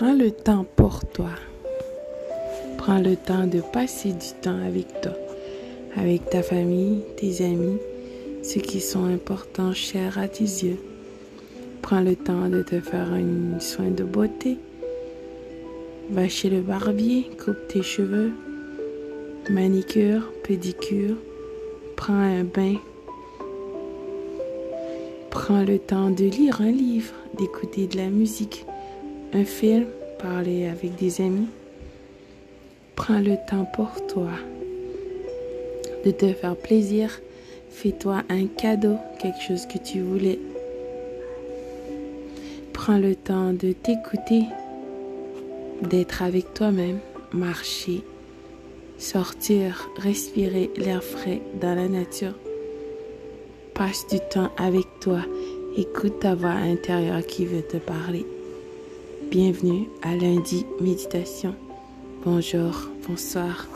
Prends le temps pour toi. Prends le temps de passer du temps avec toi, avec ta famille, tes amis, ceux qui sont importants, chers à tes yeux. Prends le temps de te faire un soin de beauté. Va chez le barbier, coupe tes cheveux, manicure, pédicure. Prends un bain. Prends le temps de lire un livre, d'écouter de la musique, un film, parler avec des amis. Prends le temps pour toi de te faire plaisir. Fais-toi un cadeau, quelque chose que tu voulais. Prends le temps de t'écouter, d'être avec toi-même, marcher, sortir, respirer l'air frais dans la nature. Passe du temps avec toi, écoute ta voix intérieure qui veut te parler. Bienvenue à lundi méditation. Bonjour, bonsoir.